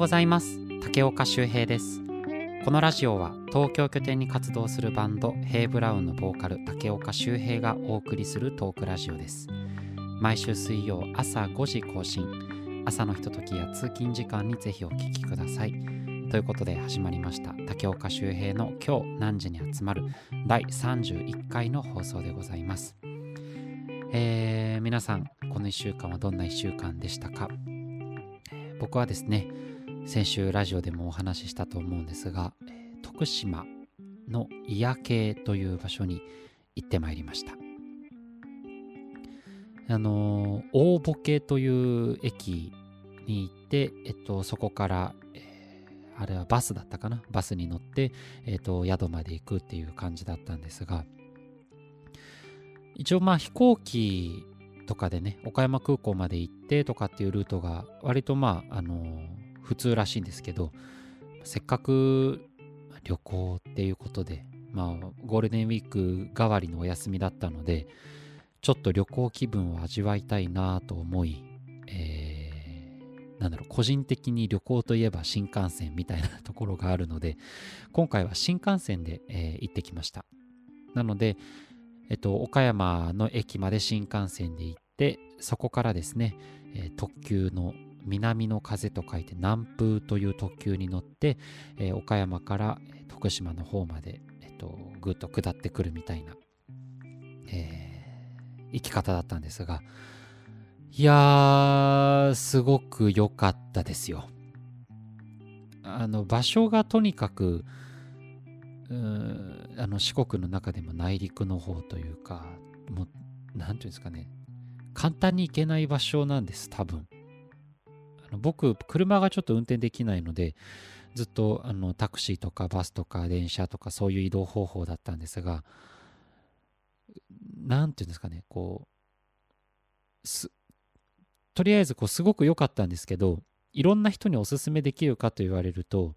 ございます。竹岡修平です。このラジオは東京拠点に活動するバンドヘイブラウンのボーカル竹岡修平がお送りするトークラジオです。毎週水曜朝5時更新。朝のひとときや通勤時間にぜひお聞きください。ということで始まりました。竹岡修平の今日何時に集まる第31回の放送でございます。えー、皆さんこの1週間はどんな1週間でしたか？僕はですね先週ラジオでもお話ししたと思うんですが、徳島の祖谷系という場所に行ってまいりました。あの大ボケという駅に行って、えっと、そこから、え、あれはバスだったかな？バスに乗って、えっと、宿まで行くっていう感じだったんですが一応まあ飛行機とかでね岡山空港まで行ってとかっていうルートが割とまああの普通らしいんですけどせっかく旅行っていうことでまあゴールデンウィーク代わりのお休みだったのでちょっと旅行気分を味わいたいなと思い、えー、なんだろう個人的に旅行といえば新幹線みたいなところがあるので今回は新幹線で、えー、行ってきました。なのでえっと、岡山の駅まで新幹線で行って、そこからですね、えー、特急の南の風と書いて南風という特急に乗って、えー、岡山から徳島の方まで、えっと、ぐっと下ってくるみたいな、えー、行き方だったんですが、いやー、すごく良かったですよ。あの、場所がとにかく、あの四国の中でも内陸の方というかもう何ていうんですかね簡単に行けない場所なんです多分僕車がちょっと運転できないのでずっとあのタクシーとかバスとか電車とかそういう移動方法だったんですが何ていうんですかねこうとりあえずこうすごく良かったんですけどいろんな人におすすめできるかと言われると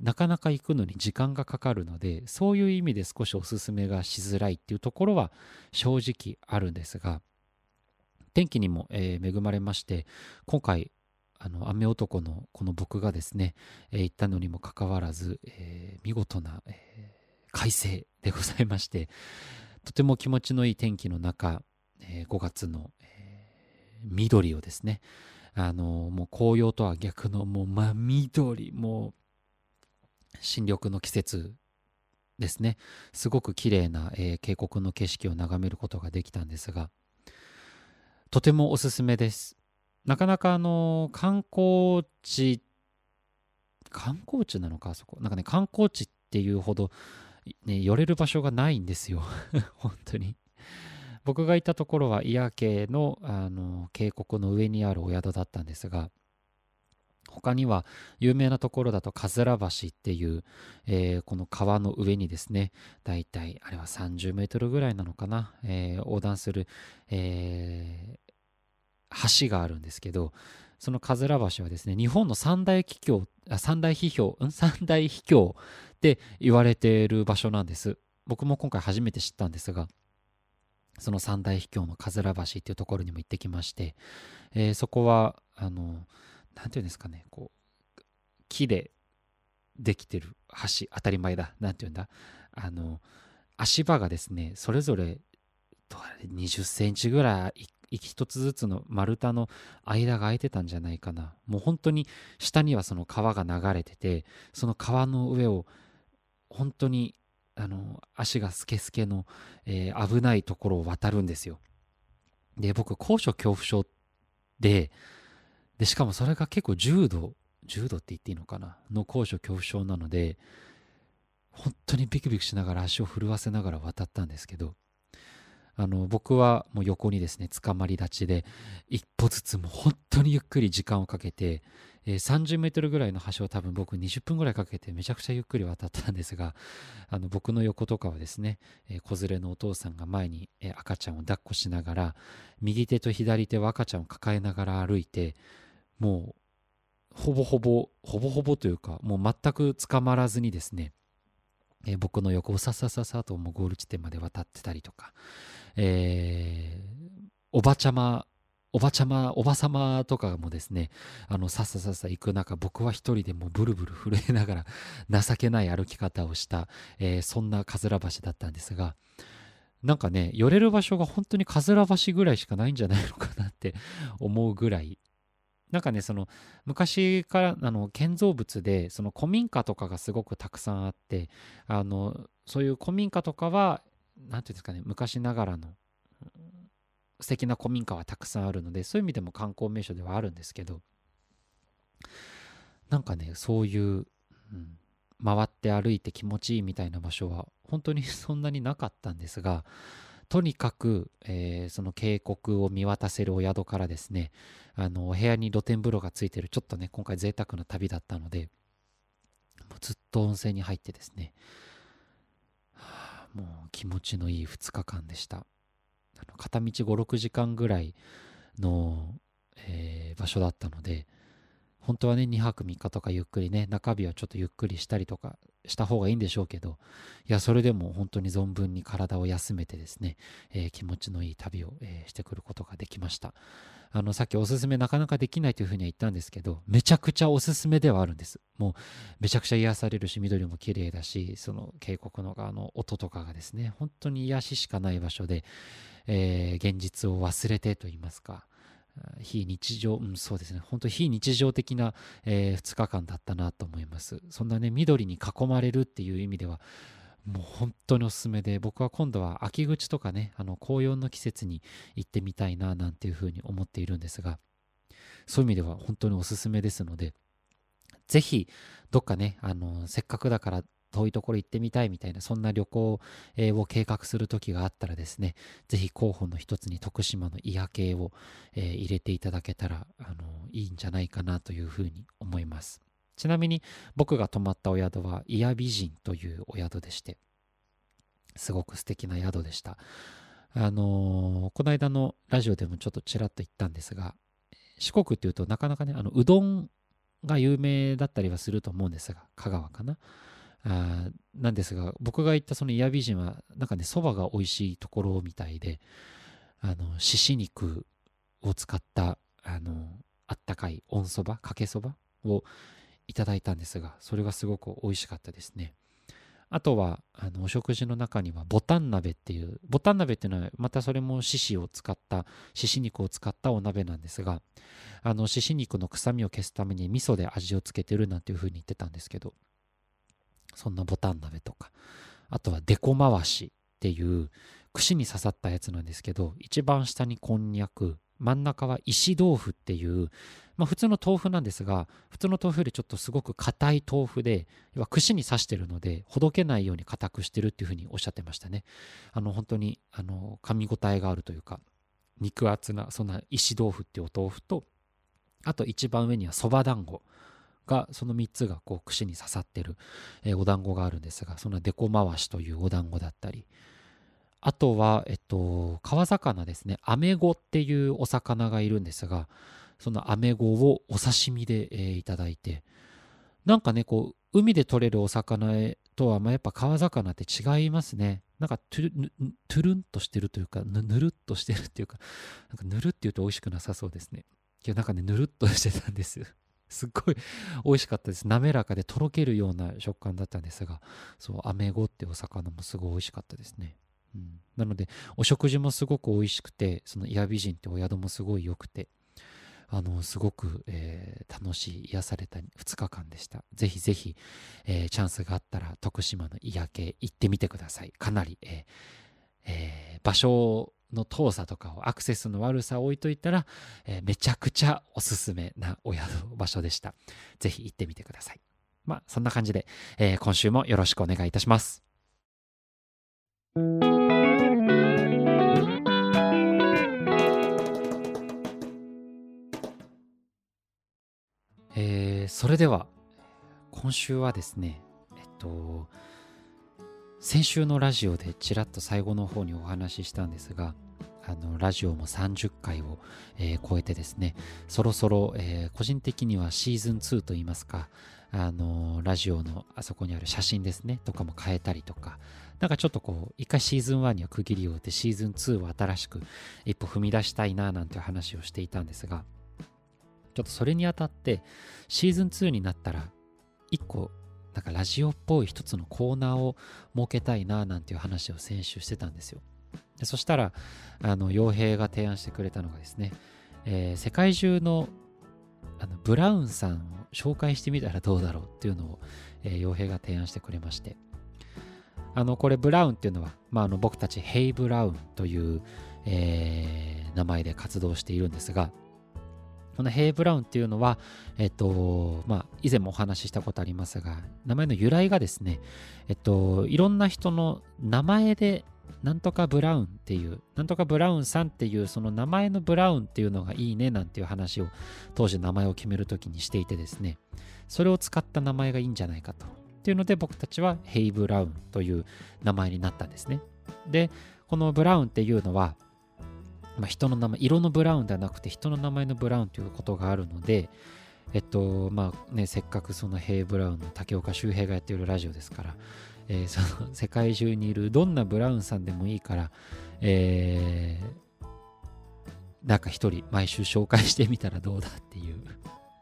なかなか行くのに時間がかかるのでそういう意味で少しおすすめがしづらいっていうところは正直あるんですが天気にも、えー、恵まれまして今回あの雨男のこの僕がですね、えー、行ったのにもかかわらず、えー、見事な、え快晴でございましてとても気持ちのいい天気の中、え5月の、え緑をですねあのもう紅葉とは逆のもう真緑もう新緑の季節ですね。すごく綺麗な、えー、渓谷の景色を眺めることができたんですがとてもおすすめです。なかなかあの観光地観光地なのかあそこ。なんかね観光地っていうほど、ね、寄れる場所がないんですよ。本当に。僕がいたところは祖谷家のあの渓谷の上にあるお宿だったんですが他には有名なところだとかずら橋っていう、えー、この川の上にですねだいたいあれは30メートルぐらいなのかな、えー、横断する、えー、橋があるんですけどそのかずら橋はですね日本の三大秘境三大秘境三大秘境って言われている場所なんです。僕も今回初めて知ったんですがその三大秘境のかずら橋っていうところにも行ってきまして、えー、そこはあの何て言うんですかねこう木でできてる橋当たり前だ。何て言うんだ？あの足場がですねそれぞれ20センチぐらい一つずつの丸太の間が空いてたんじゃないかな。もう本当に下にはその川が流れててその川の上を本当にあの足がスケスケの、えー、危ないところを渡るんですよ。で僕高所恐怖症でで、しかもそれが結構重度、重度って言っていいのかな？の高所恐怖症なので、本当にビクビクしながら足を震わせながら渡ったんですけど、あの僕はもう横にですね捕まり立ちで一歩ずつもう本当にゆっくり時間をかけて、えー、30メートルぐらいの橋を多分僕20分ぐらいかけてめちゃくちゃゆっくり渡ったんですがあの僕の横とかはですね、えー、子連れのお父さんが前に、赤ちゃんを抱っこしながら右手と左手は赤ちゃんを抱えながら歩いてもうほぼほぼほぼほぼというかもう全く捕まらずにですね、え、僕の横をささささともうゴール地点まで渡ってたりとか、えー、おばちゃまおばちゃま、おばさまとかもですね、あの、さっささっさ行く中、僕は一人でもブルブル震えながら情けない歩き方をした、えー、そんなかずら橋だったんですが、なんかね、寄れる場所が本当にかずら橋ぐらいしかないんじゃないのかなって 思うぐらい、なんかね、その昔からあの建造物でその古民家とかがすごくたくさんあって、あのそういう古民家とかは、なんていうんですかね、昔ながらの素敵な古民家はたくさんあるので、そういう意味でも観光名所ではあるんですけど、なんかね、そういう、うん、回って歩いて気持ちいいみたいな場所は本当に そんなになかったんですが、とにかく、えー、その渓谷を見渡せるお宿からですね、あの、お部屋に露天風呂がついてる、ちょっとね、今回贅沢な旅だったので、もうずっと温泉に入ってですね、もう気持ちのいい2日間でした。あの片道5、6時間ぐらいの、えー、場所だったので、本当はね、2泊3日とかゆっくりね、中日はちょっとゆっくりしたりとかした方がいいんでしょうけど、いや、それでも本当に存分に体を休めてですね、えー、気持ちのいい旅を、えー、してくることができました。あの、さっきおすすめなかなかできないというふうには言ったんですけど、めちゃくちゃおすすめではあるんです。もう、めちゃくちゃ癒されるし、緑も綺麗だし、その渓谷の側の音とかがですね、本当に癒ししかない場所で、えー、現実を忘れてと言いますか、非日常、うん、そうですね、本当非日常的な、えー、2日間だったなと思います。そんなね、緑に囲まれるっていう意味では、もう本当におすすめで、僕は今度は秋口とかね、あの紅葉の季節に行ってみたいななんていうふうに思っているんですが、そういう意味では本当におすすめですので、ぜひ、どっかね、あの、せっかくだから遠いところ行ってみたいみたいな、そんな旅行を計画する時があったらですね、ぜひ候補の一つに徳島の祖谷系を、入れていただけたら、あの、いいんじゃないかなというふうに思います。ちなみに僕が泊まったお宿は、祖谷美人というお宿でして、すごく素敵な宿でした。あのー、この間のラジオでもちょっとちらっと言ったんですが、四国っていうとなかなかね、あの、うどんが有名だったりはすると思うんですが、香川かな。あなんですが、僕が行ったそのイヤ美人は、なんかね、蕎麦が美味しいところみたいで、あの、獅子肉を使った、あの、あったかい温そば、かけそばをいただいたんですが、それがすごく美味しかったですね。あとは、あの、お食事の中には、ボタン鍋っていう、ボタン鍋っていうのは、またそれも獅子を使った、獅子肉を使ったお鍋なんですが、あの、獅子肉の臭みを消すために味噌で味をつけてるなんていう風に言ってたんですけど、そんなボタン鍋とか、あとはデコ回しっていう串に刺さったやつなんですけど、一番下にこんにゃく、真ん中は石豆腐っていう、まあ普通の豆腐なんですが、普通の豆腐よりちょっとすごく硬い豆腐で、要は串に刺してるので、ほどけないように硬くしてるっていうふうにおっしゃってましたね。あの本当に、あの、噛み応えがあるというか、肉厚な、そんな石豆腐っていうお豆腐と、あと一番上にはそば団子。が、その3つがこう串に刺さってる、えー、お団子があるんですが、そのデコ回しというお団子だったり、あとは、えっと、川魚ですね。アメゴっていうお魚がいるんですが、そのアメゴをお刺身で、えー、いただいて、なんかね、こう、海で取れるお魚とは、まあ、やっぱ川魚って違いますね。なんかトゥル、トゥルンとしてるというか、ぬるっとしてるっていうか、なんかぬるって言うと美味しくなさそうですね。いや、なんかね、ぬるっとしてたんです。すっごい美味しかったです。滑らかでとろけるような食感だったんですが、そう、アメゴってお魚もすごい美味しかったですね。うん、なので、お食事もすごく美味しくて、そのイヤ美人ってお宿もすごい良くて、あの、すごく、えー、楽しい、癒された2日間でした。ぜひぜひ、えー、チャンスがあったら、徳島の癒系行ってみてください。かなり、えーえー、場所の遠さとかをアクセスの悪さを置いといたら、えー、めちゃくちゃおすすめなお宿場所でした。ぜひ行ってみてください。まあ、そんな感じで、えー、今週もよろしくお願いいたします。えー、それでは、今週はですね、えっと、先週のラジオでちらっと最後の方にお話ししたんですがあのラジオも30回を、えー超えてですねそろそろ、えー個人的にはシーズン2といいますかあのラジオのあそこにある写真ですねとかも変えたりとかなんかちょっとこう一回シーズン1には区切りを打ってシーズン2は新しく一歩踏み出したいななんて話をしていたんですがちょっとそれにあたってシーズン2になったら一個なんかラジオっぽい一つのコーナーを設けたいななんていう話を先週してたんですよ。でそしたらあの傭兵が提案してくれたのがですね、えー世界中のあのブラウンさんを紹介してみたらどうだろうっていうのを、えー傭兵が提案してくれまして。あのこれブラウンっていうのは、まあ、あの僕たちヘイ・ブラウンという、えー名前で活動しているんですがこのヘイ・ブラウンっていうのは、えっと、まあ、以前もお話ししたことありますが、名前の由来がですね、えっと、いろんな人の名前で、なんとかブラウンっていう、なんとかブラウンさんっていう、その名前のブラウンっていうのがいいねなんていう話を、当時名前を決めるときにしていてですね、それを使った名前がいいんじゃないかと。っていうので、僕たちはヘイ・ブラウンという名前になったんですね。で、このブラウンっていうのは、まあ、人の名前、色のブラウンではなくて人の名前のブラウンということがあるので、えっと、まあね、せっかくそのヘイ・ブラウンの竹岡修平がやっているラジオですから、えー その世界中にいるどんなブラウンさんでもいいから、えーなんか一人毎週紹介してみたらどうだっていう、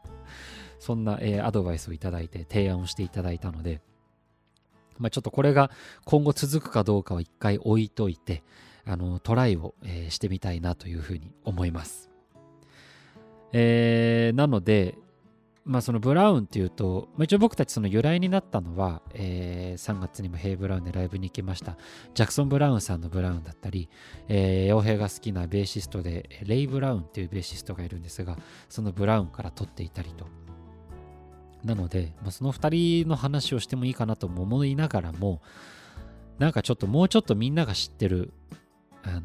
そんな、えーアドバイスをいただいて提案をしていただいたので、まあ、ちょっとこれが今後続くかどうかは一回置いといて、あのトライを、えーしてみたいなというふうに思います。えーなので、まあ、そのブラウンっていうと、まあ、一応僕たちその由来になったのは、えー3月にもヘイ・ブラウンでライブに行きましたジャクソン・ブラウンさんのブラウンだったり、えー、傭兵が好きなベーシストでレイ・ブラウンっていうベーシストがいるんですがそのブラウンから取っていたりとなので、まあ、その2人の話をしてもいいかなとも思いながらもなんかちょっともうちょっとみんなが知ってるあの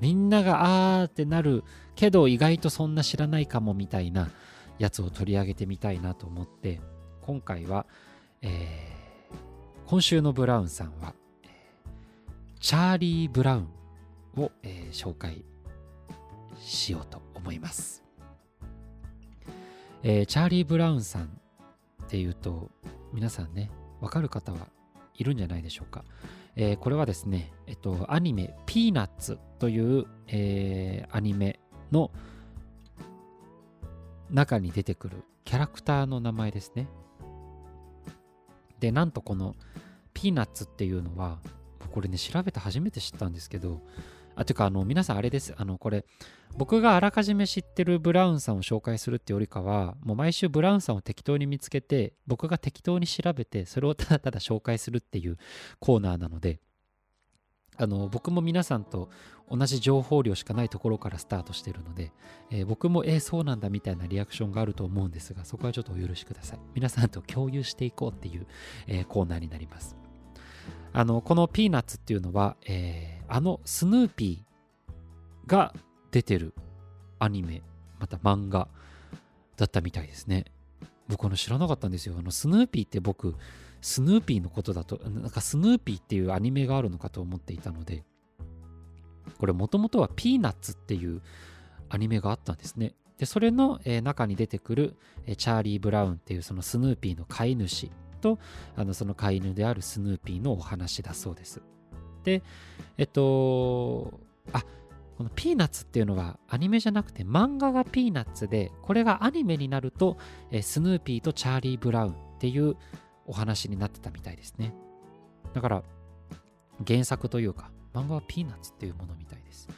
みんながあーってなるけど意外とそんな知らないかもみたいなやつを取り上げてみたいなと思って今回は、えー今週のブラウンさんは、チャーリー・ブラウンを、えー紹介しようと思います、えーチャーリー・ブラウンさんっていうと皆さんねわかる方はいるんじゃないでしょうか、えーこれはですね、えっと、アニメ「ピーナッツ」という、えーアニメの中に出てくるキャラクターの名前ですね。で、なんとこのピーナッツっていうのは、これね、調べて初めて知ったんですけど、あ、ていうか、あの、皆さんあれです。あの、これ、僕があらかじめ知ってるブラウンさんを紹介するってよりかは、もう毎週ブラウンさんを適当に見つけて、僕が適当に調べて、それをただただ紹介するっていうコーナーなので、あの僕も皆さんと同じ情報量しかないところからスタートしてるので、えー僕もえーそうなんだみたいなリアクションがあると思うんですがそこはちょっとお許しください。皆さんと共有していこうっていう、えーコーナーになります。あのこのピーナッツっていうのは、えーあのスヌーピーが出てるアニメまた漫画だったみたいですね。僕の知らなかったんですよ。あのスヌーピーって僕スヌーピーのことだとなんかスヌーピーっていうアニメがあるのかと思っていたのでこれもともとはピーナッツっていうアニメがあったんですね。でそれの、え中に出てくる、えチャーリー・ブラウンっていうそのスヌーピーの飼い主とあのその飼い犬であるスヌーピーのお話だそうです。でえっとあこのピーナッツっていうのはアニメじゃなくて漫画がピーナッツでこれがアニメになると、えスヌーピーとチャーリー・ブラウンっていうお話になってたみたいですね。だから原作というか漫画はピーナッツっていうものみたいです、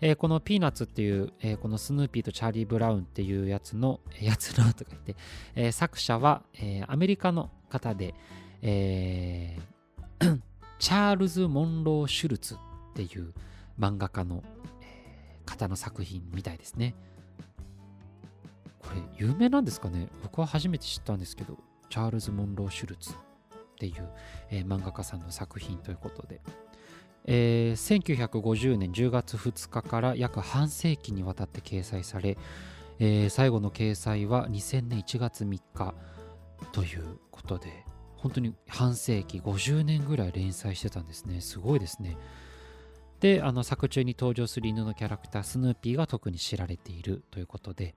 えーこのピーナッツっていう、えーこのスヌーピーとチャーリー・ブラウンっていうやつのやつのとか言って、えー作者は、えーアメリカの方で、えー チャールズ・モンロー・シュルツっていう漫画家の、方の作品みたいですね。これ有名なんですかね？僕は初めて知ったんですけどチャールズ・モンロー・シュルツっていう、えー漫画家さんの作品ということで、えー1950年10月2日から約半世紀にわたって掲載され、えー最後の掲載は2000年1月3日ということで本当に半世紀50年ぐらい連載してたんですね。すごいですね。であの作中に登場する犬のキャラクタースヌーピーが特に知られているということで、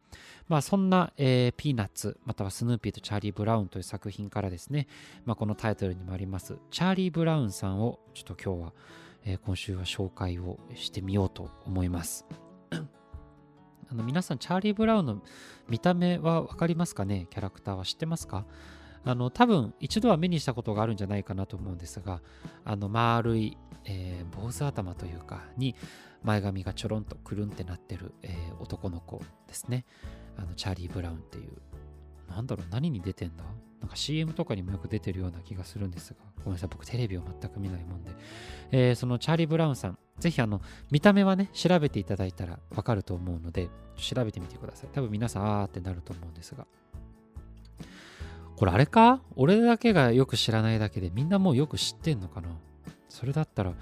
まあ、そんな、えー、ピーナッツまたはスヌーピーとチャーリー・ブラウンという作品からですね、まあ、このタイトルにもありますチャーリー・ブラウンさんをちょっと今日は、えー、今週は紹介をしてみようと思います。あの皆さんチャーリー・ブラウンの見た目は分かりますかね？キャラクターは知ってますか？あの多分一度は目にしたことがあるんじゃないかなと思うんですがあの丸い、えー、坊主頭というかに前髪がちょろんとくるんってなってる、えー、男の子ですね。あのチャーリー・ブラウンっていう。なんだろう何に出てんだ？なんか CM とかにもよく出てるような気がするんですがごめんなさい僕テレビを全く見ないもんで、えー、そのチャーリー・ブラウンさんぜひあの見た目はね調べていただいたらわかると思うので調べてみてください。多分皆さんあーってなると思うんですが。これあれか？俺だけがよく知らないだけでみんなもうよく知ってんのかな？それだったら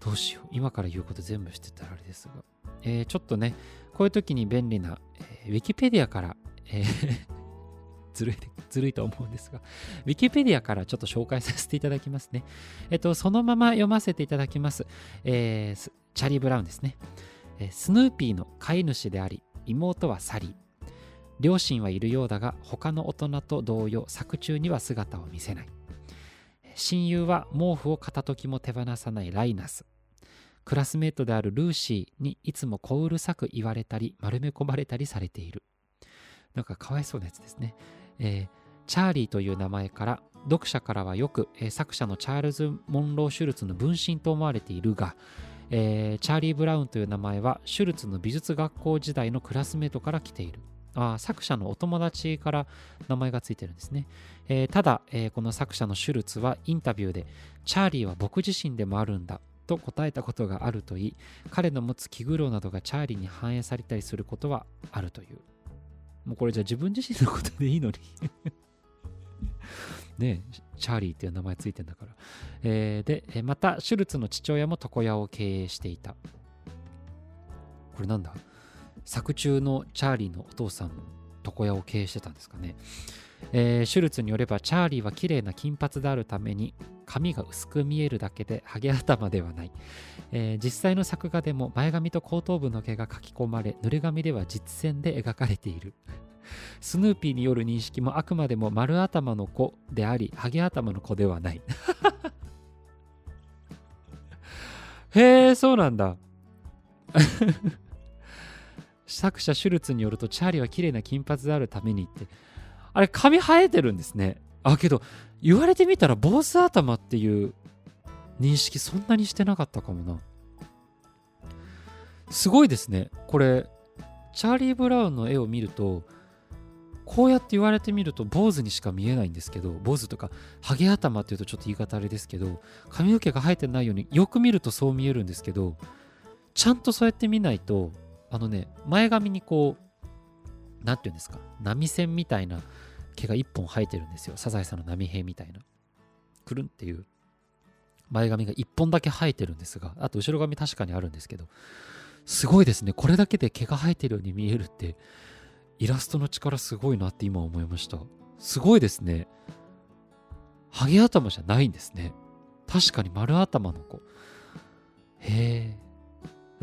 どうしよう今から言うこと全部知ってたらあれですが、えー、ちょっとねこういう時に便利な、えー、ウィキペディアから、えー ずるい、ずるいと思うんですが、ウィキペディアからちょっと紹介させていただきますね。えっと、そのまま読ませていただきます。えー、チャリー・ブラウンですね。えー、スヌーピーの飼い主であり、妹はサリー。両親はいるようだが他の大人と同様作中には姿を見せない。親友は毛布を片時も手放さないライナス。クラスメートであるルーシーにいつも小うるさく言われたり丸め込まれたりされている。なんかかわいそうなやつですね、えー、チャーリーという名前から読者からはよく、えー、作者のチャールズ・モンロー・シュルツの分身と思われているが、えー、チャーリー・ブラウンという名前はシュルツの美術学校時代のクラスメートから来ている。あ作者のお友達から名前がついてるんですね。えー、ただ、えー、この作者のシュルツはインタビューで、チャーリーは僕自身でもあるんだと答えたことがあるといい、彼の持つ気苦労などがチャーリーに反映されたりすることはあるという。もうこれじゃあ自分自身のことでいいのに ねチャーリーっていう名前ついてんだから。えー、で、また、シュルツの父親も床屋を経営していた。これなんだ？作中のチャーリーのお父さんも床屋を経営してたんですかね、えー、シュルツによればチャーリーは綺麗な金髪であるために髪が薄く見えるだけでハゲ頭ではない、えー、実際の作画でも前髪と後頭部の毛が書き込まれ濡れ髪では実線で描かれている。スヌーピーによる認識もあくまでも丸頭の子でありハゲ頭の子ではない。へえそうなんだ。作者シュルツによるとチャーリーは綺麗な金髪であるためにって。あれ髪生えてるんですね。あけど言われてみたら坊主頭っていう認識そんなにしてなかったかもな。すごいですね。これチャーリー・ブラウンの絵を見るとこうやって言われてみると坊主にしか見えないんですけど坊主とかハゲ頭っていうとちょっと言い方あれですけど髪の毛が生えてないようによく見るとそう見えるんですけどちゃんとそうやって見ないとあのね、前髪にこう、なんていうんですか、波線みたいな毛が一本生えてるんですよ。サザエさんの波平みたいな。くるんっていう前髪が一本だけ生えてるんですが、あと後ろ髪確かにあるんですけど、すごいですね。これだけで毛が生えてるように見えるって、イラストの力すごいなって今思いました。すごいですね。ハゲ頭じゃないんですね。確かに丸頭の子。へえ。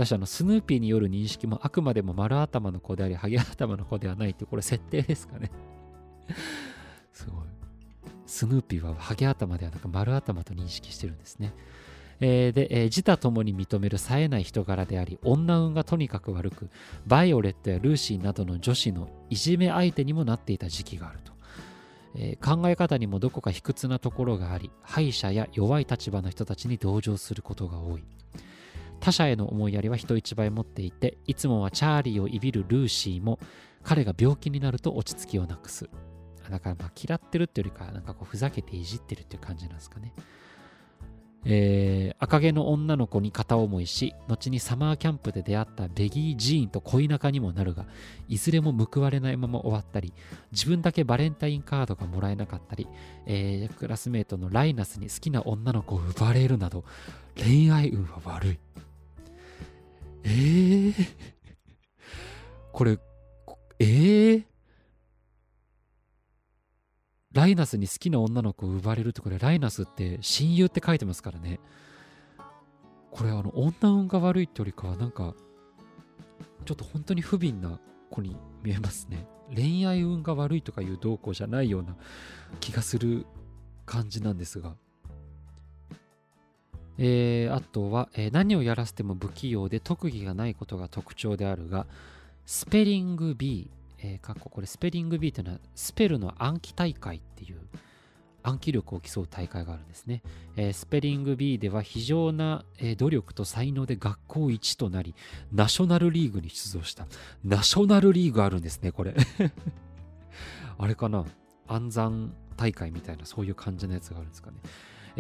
だしあのスヌーピーによる認識もあくまでも丸頭の子であり、ハゲ頭の子ではないって、これ設定ですかね。すごい。スヌーピーはハゲ頭ではなく丸頭と認識してるんですね。えー、で、えー、自他ともに認める冴えない人柄であり、女運がとにかく悪く、バイオレットやルーシーなどの女子のいじめ相手にもなっていた時期があると。えー、考え方にもどこか卑屈なところがあり、敗者や弱い立場の人たちに同情することが多い。他者への思いやりは人一倍持っていていつもはチャーリーをいびるルーシーも彼が病気になると落ち着きをなくす。だからまあ嫌ってるっていうよりかなんかこうふざけていじってるっていう感じなんですかね。えー、赤毛の女の子に片思いし後にサマーキャンプで出会ったベギー・ジーンと恋仲にもなるがいずれも報われないまま終わったり自分だけバレンタインカードがもらえなかったり、えー、クラスメートのライナスに好きな女の子を奪われるなど恋愛運は悪い。えー、これ、えー、ライナスに好きな女の子を奪われるってこれライナスって親友って書いてますからね。これあの女運が悪いってよりかはなんかちょっと本当に不憫な子に見えますね。恋愛運が悪いとかいう動向じゃないような気がする感じなんですが。えー、あとは、えー、何をやらせても不器用で特技がないことが特徴であるがスペリング B、えー、かっここれスペリング B というのはスペルの暗記大会っていう暗記力を競う大会があるんですね。えー、スペリング B では非常な、えー、努力と才能で学校一となり、ナショナルリーグに出場した。ナショナルリーグあるんですね、これ。あれかな？暗算大会みたいな、そういう感じのやつがあるんですかね。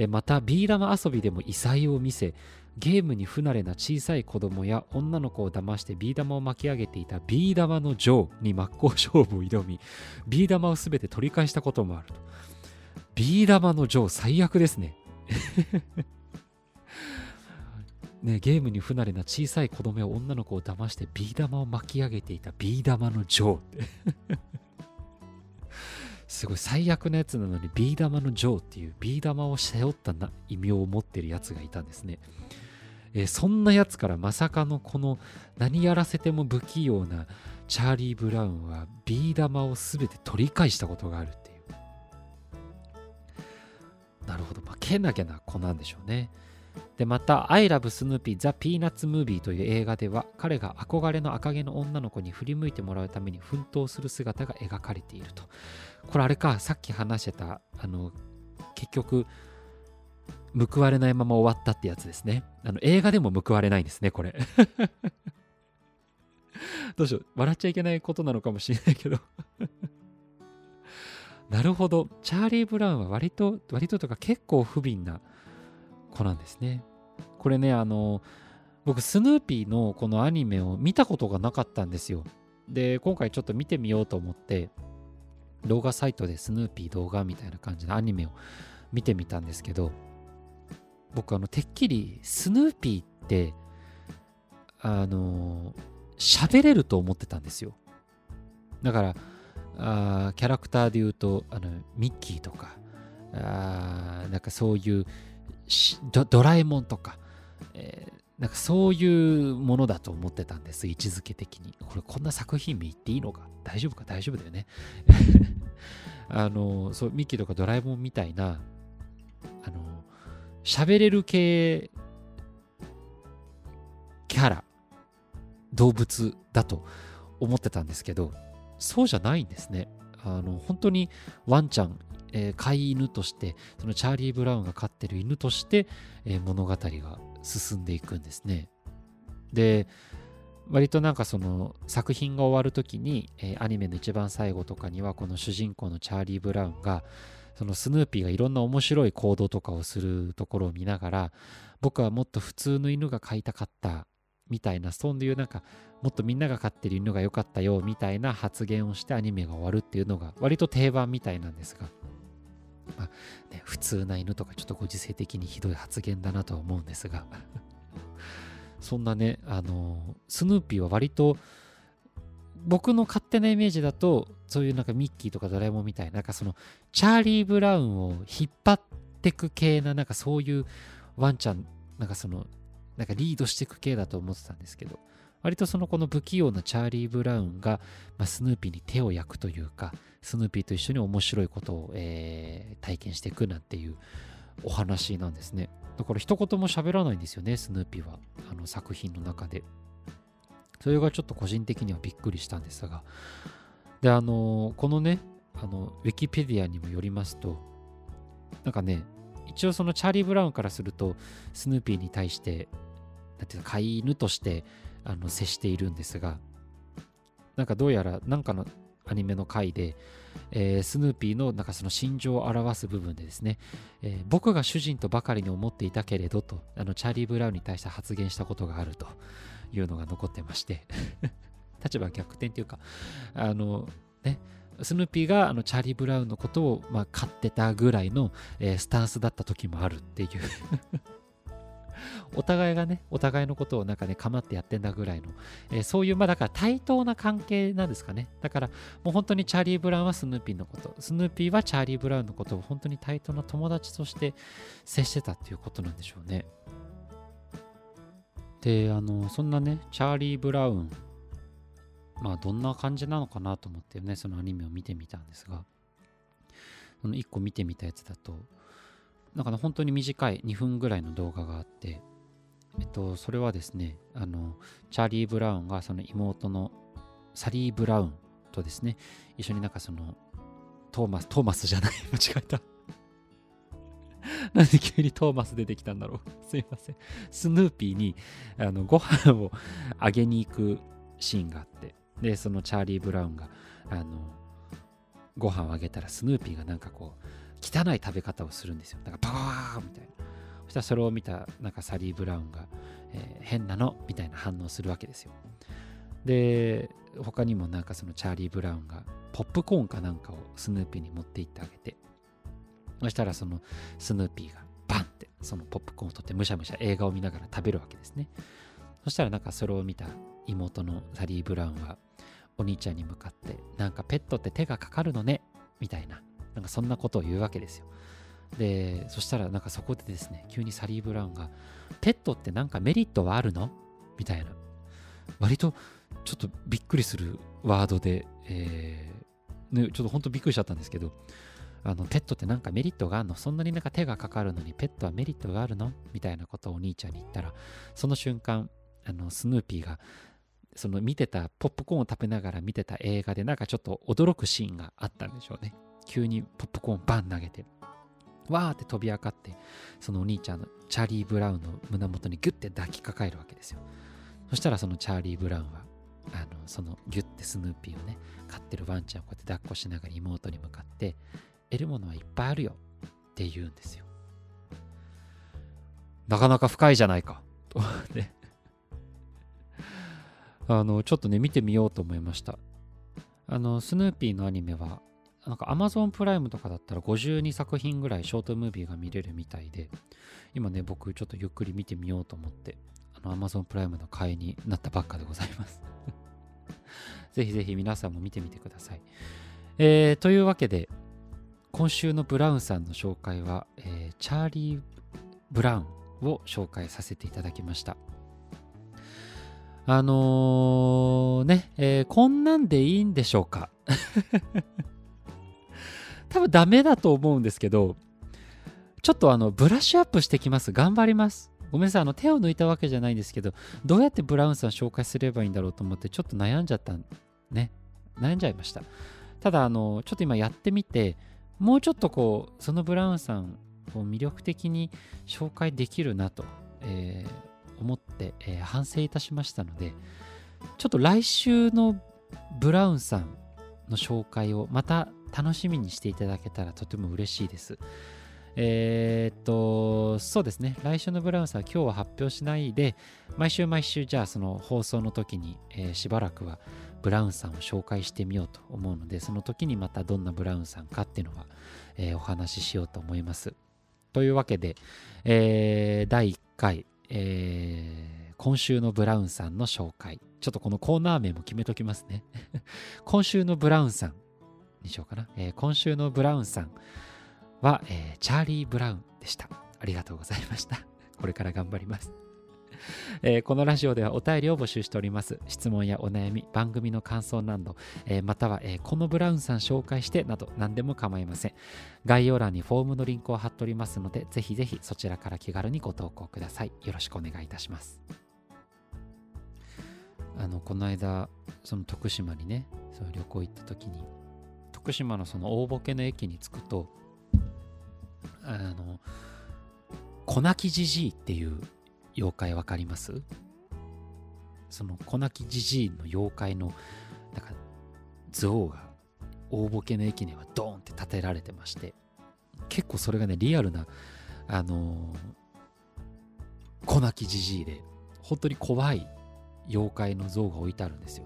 また、ビー玉遊びでも異彩を見せ、ゲームに不慣れな小さい子供や女の子を騙してビー玉を巻き上げていたビー玉のジョーに真っ向勝負を挑み、ビー玉をすべて取り返したこともあると。ビー玉のジョー最悪ですね。ね、ゲームに不慣れな小さい子供や女の子を騙してビー玉を巻き上げていたビー玉のジョーすごい最悪なやつなのにビー玉のジョーっていうビー玉を背負ったな異名を持ってるやつがいたんですね。えー、そんなやつからまさかのこの何やらせても不器用なチャーリー・ブラウンはビー玉を全て取り返したことがあるっていうなるほど。まあ、けなげな子なんでしょうね。で、また、I love Snoopy The Peanuts Movie という映画では、彼が憧れの赤毛の女の子に振り向いてもらうために奮闘する姿が描かれていると。これあれか、さっき話してた、あの、結局、報われないまま終わったってやつですね。あの映画でも報われないんですね、これ。どうしよう。笑っちゃいけないことなのかもしれないけど なるほど。チャーリー・ブラウンは割と、割ととか結構不憫な子なんですね。これね、あの、僕、スヌーピーのこのアニメを見たことがなかったんですよ。で、今回ちょっと見てみようと思って、動画サイトでスヌーピー動画みたいな感じのアニメを見てみたんですけど、僕、あの、てっきりスヌーピーって、あの、喋れると思ってたんですよ。だから、あキャラクターで言うとあのミッキーとかあなんかそういうドドラえもんとか、えー、なんかそういうものだと思ってたんです位置づけ的に。これこんな作品名言っていいのか？大丈夫か？大丈夫だよね。あのそうミッキーとかドラえもんみたいなあの喋れる系キャラ動物だと思ってたんですけどそうじゃないんですね。あの本当にワンちゃん、えー、飼い犬としてそのチャーリー・ブラウンが飼ってる犬として、えー、物語が進んでいくんですね。で割となんかその作品が終わる時に、えー、アニメの一番最後とかにはこの主人公のチャーリー・ブラウンがそのスヌーピーがいろんな面白い行動とかをするところを見ながら僕はもっと普通の犬が飼いたかったみたいなそういうなんかもっとみんなが飼ってる犬が良かったよみたいな発言をしてアニメが終わるっていうのが割と定番みたいなんですが、まあね、普通な犬とかちょっとご時世的にひどい発言だなとは思うんですが。そんなねあのスヌーピーは割と僕の勝手なイメージだとそういうなんかミッキーとかドラえもんみたいななんかそのチャーリー・ブラウンを引っ張ってく系ななんかそういうワンちゃんなんかそのなんかリードしてく系だと思ってたんですけど。割とそのこの不器用なチャーリー・ブラウンが、まあ、スヌーピーに手を焼くというか、スヌーピーと一緒に面白いことを、えー、体験していくなんていうお話なんですね。だから一言も喋らないんですよね、スヌーピーは。あの作品の中で。それがちょっと個人的にはびっくりしたんですが。で、あの、このね、あの、ウィキペディアにもよりますと、なんかね、一応そのチャーリー・ブラウンからすると、スヌーピーに対して、なんていうか、飼い犬として、あの接しているんですがなんかどうやら何かのアニメの回で、えー、スヌーピーのなんかその心情を表す部分でですね、えー、僕が主人とばかりに思っていたけれどとあのチャーリー・ブラウンに対して発言したことがあるというのが残ってまして 立場逆転というかあのねスヌーピーがあのチャーリー・ブラウンのことを、まあ、買ってたぐらいの、えー、スタンスだった時もあるっていう。お互いがね、お互いのことをなんかね、構ってやってんだぐらいの、えー、そういう、まあだから対等な関係なんですかね。だからもう本当にチャーリー・ブラウンはスヌーピーのこと、スヌーピーはチャーリー・ブラウンのことを本当に対等な友達として接してたっていうことなんでしょうね。であのそんなねチャーリー・ブラウンまあどんな感じなのかなと思ってねそのアニメを見てみたんですがその1個見てみたやつだとなんかね本当に短い2分ぐらいの動画があってえっとそれはですねあのチャーリー・ブラウンがその妹のサリー・ブラウンとですね一緒になんかそのトーマストーマスじゃない 間違えたなんで急にトーマス出てきたんだろうすいません。スヌーピーにあのご飯をあげに行くシーンがあって、で、そのチャーリー・ブラウンが、あの、ご飯をあげたらスヌーピーがなんかこう、汚い食べ方をするんですよ。なんかバーみたいな。そしたらそれを見たなんかサリー・ブラウンが、えー、変なの？みたいな反応するわけですよ。で、他にもなんかそのチャーリー・ブラウンがポップコーンかなんかをスヌーピーに持って行ってあげて、そしたらそのスヌーピーがバンってそのポップコーンを取ってむしゃむしゃ映画を見ながら食べるわけですね。そしたらなんかそれを見た妹のサリー・ブラウンはお兄ちゃんに向かってなんかペットって手がかかるのね？みたいななんかそんなことを言うわけですよ。で、そしたらなんかそこでですね、急にサリー・ブラウンがペットってなんかメリットはあるの？みたいな。割とちょっとびっくりするワードで、えー、ね、ちょっと本当びっくりしちゃったんですけど、あのペットってなんかメリットがあるの？そんなになんか手がかかるのにペットはメリットがあるの？みたいなことをお兄ちゃんに言ったらその瞬間あのスヌーピーがその見てたポップコーンを食べながら見てた映画でなんかちょっと驚くシーンがあったんでしょうね急にポップコーンバン投げてわーって飛び上がってそのお兄ちゃんのチャーリー・ブラウンの胸元にギュッて抱きかかえるわけですよそしたらそのチャーリー・ブラウンはあのそのギュッてスヌーピーをね飼ってるワンちゃんをこうやって抱っこしながら妹に向かって得るものはいっぱいあるよって言うんですよ。なかなか深いじゃないか。とね。あの、ちょっとね、見てみようと思いました。あの、スヌーピーのアニメは、なんか Amazon プライムとかだったら52作品ぐらいショートムービーが見れるみたいで、今ね、僕ちょっとゆっくり見てみようと思って、あの Amazon プライムの会員になったばっかでございます ぜひぜひ皆さんも見てみてください。えー、というわけで、今週のブラウンさんの紹介は、えー、チャーリー・ブラウンを紹介させていただきました。あのー、ね、えー、こんなんでいいんでしょうか？多分ダメだと思うんですけど、ちょっとあの、ブラッシュアップしてきます。頑張ります。ごめんなさい、あの、手を抜いたわけじゃないんですけど、どうやってブラウンさん紹介すればいいんだろうと思って、ちょっと悩んじゃったね。悩んじゃいました。ただ、あの、ちょっと今やってみて、もうちょっとこうそのブラウンさんを魅力的に紹介できるなと、えー、思って、えー、反省いたしましたのでちょっと来週のブラウンさんの紹介をまた楽しみにしていただけたらとても嬉しいです。えー、っと、そうですね。来週のブラウンさんは今日は発表しないで、毎週毎週じゃあその放送の時に、えー、しばらくはブラウンさんを紹介してみようと思うので、その時にまたどんなブラウンさんかっていうのは、えー、お話ししようと思います。というわけで、えー、第1回、えー、今週のブラウンさんの紹介。ちょっとこのコーナー名も決めときますね。今週のブラウンさんにしようかな。えー、今週のブラウンさんは、えー、チャーリー・ブラウンでした。ありがとうございました。これから頑張ります。えー、このラジオではお便りを募集しております。質問やお悩み、番組の感想など、えー、または、えー、このブラウンさん紹介してなど何でも構いません。概要欄にフォームのリンクを貼っておりますので、ぜひぜひそちらから気軽にご投稿ください。よろしくお願いいたします。あの、この間、その徳島にね、その旅行行った時に、徳島のその大ボケの駅に着くと、あの、粉木じじいっていう妖怪わかります？その粉木じじいの妖怪のなんか像が大ボケの駅にはドーンって建てられてまして結構それがねリアルなあのー、粉木じじいで本当に怖い妖怪の像が置いてあるんですよ。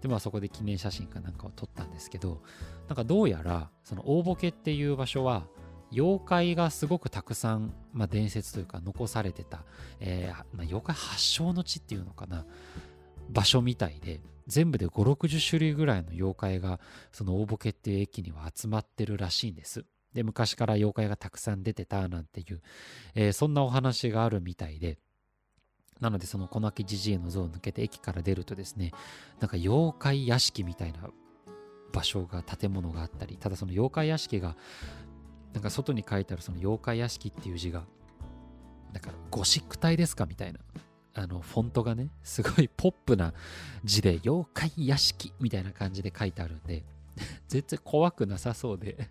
でまあそこで記念写真かなんかを撮ったんですけどなんかどうやらその大ボケっていう場所は妖怪がすごくたくさん、まあ、伝説というか残されてた、えーまあ、妖怪発祥の地っていうのかな場所みたいで全部で560種類ぐらいの妖怪がその大ボケっていう駅には集まってるらしいんです。で昔から妖怪がたくさん出てたなんていう、えー、そんなお話があるみたいでなのでその小泣きじじいの像を抜けて駅から出るとですねなんか妖怪屋敷みたいな場所が建物があったりただその妖怪屋敷がなんか外に書いてあるその妖怪屋敷っていう字がだからゴシック体ですかみたいなあのフォントがねすごいポップな字で妖怪屋敷みたいな感じで書いてあるんで全然怖くなさそうで。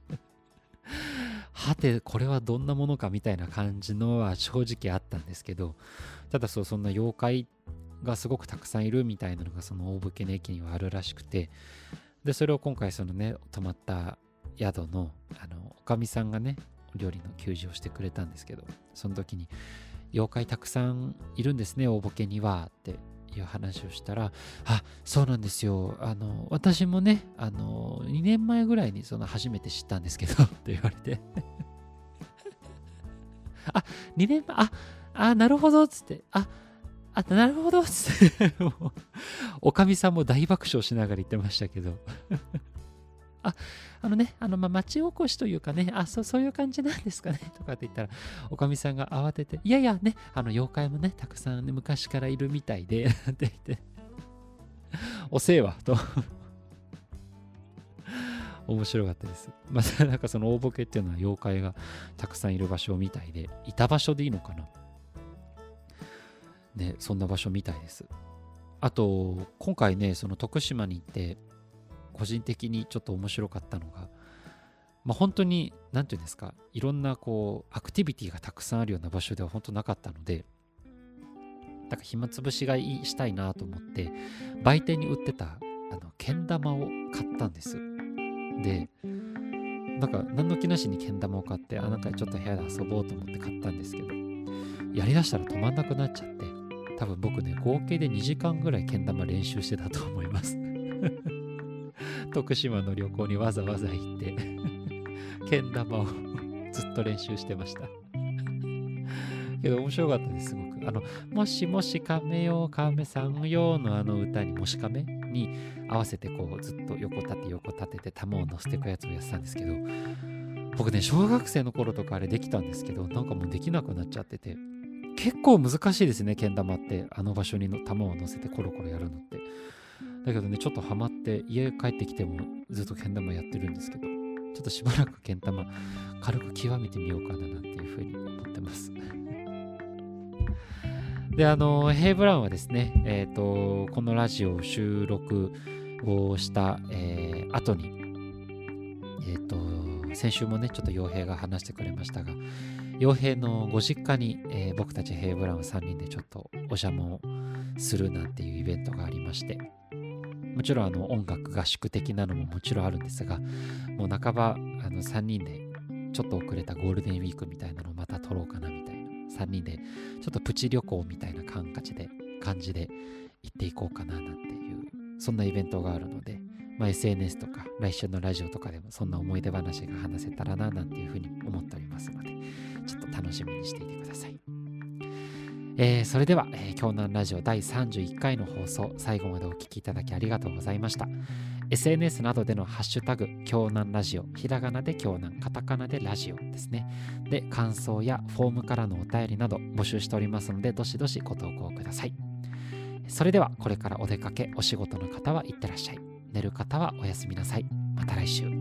はてこれはどんなものかみたいな感じのは正直あったんですけどただそうそんな妖怪がすごくたくさんいるみたいなのがその大武家の駅にはあるらしくてでそれを今回そのね泊まった宿のあのおかみさんがね料理の給仕をしてくれたんですけどその時に「妖怪たくさんいるんですね大武家には」っていう話をしたら「あそうなんですよ。あの私もねあの2年前ぐらいにその初めて知ったんですけど」って言われてあ2年前ああなるほどつってああなるほどつって。おかみさんも大爆笑しながら言ってましたけど。あ、あのね、あの、まあ、町おこしというかね、あ、そう、そういう感じなんですかね、とかって言ったら、おかみさんが慌てて、いやいやね、あの、妖怪もね、たくさん、ね、昔からいるみたいで、って言って、おせえわ、と面白かったです。また、なんかその大ボケっていうのは妖怪がたくさんいる場所みたいで、いた場所でいいのかなね、そんな場所みたいです。あと、今回ね、その徳島に行って、個人的にちょっと面白かったのが、まあ、本当に何て言うんですかいろんなこうアクティビティがたくさんあるような場所では本当なかったのでだから暇つぶしがいいしたいなと思って売店に売ってたあのけん玉を買ったんです。でなんか何の気なしにけん玉を買ってあなんかちょっと部屋で遊ぼうと思って買ったんですけどやりだしたら止まんなくなっちゃって多分僕ね合計で2時間ぐらいけん玉練習してたと思います。徳島の旅行にわざわざ行ってけん玉を ずっと練習してました。けど面白かったですすごく。あのもしもし亀よ亀さんよのあの歌にもし亀に合わせてこうずっと横立て横立てて玉を乗せていくやつをやってたんですけど僕ね小学生の頃とかあれできたんですけどなんかもうできなくなっちゃってて結構難しいですねけん玉ってあの場所にの玉を乗せてコロコロやるのって。だけどね、ちょっとハマって家帰ってきてもずっとけん玉やってるんですけど、ちょっとしばらくけん玉軽く極めてみようかななんていうふうに思ってます。で、あの、ヘイブラウンはですね、えっ、ー、と、このラジオ収録をした、えー、後に、えっ、ー、と、先週もね、ちょっと傭兵が話してくれましたが、傭兵のご実家に、えー、僕たちヘイブラウン3人でちょっとお邪魔をするなんていうイベントがありまして、もちろんあの音楽合宿的なのももちろんあるんですが、もう半ばあの3人でちょっと遅れたゴールデンウィークみたいなのをまた撮ろうかなみたいな、3人でちょっとプチ旅行みたいな感じで、感じで行っていこうかななんていう、そんなイベントがあるので、まあ、SNS とか来週のラジオとかでもそんな思い出話が話せたらななんていうふうに思っておりますので、ちょっと楽しみにしていてください。えー、それでは、えー、京南ラジオ第31回の放送、最後までお聴きいただきありがとうございました。SNS などでのハッシュタグ、京南ラジオ、ひらがなで京南、カタカナでラジオですね。で、感想やフォームからのお便りなど募集しておりますので、どしどしご投稿ください。それでは、これからお出かけ、お仕事の方はいってらっしゃい。寝る方はおやすみなさい。また来週。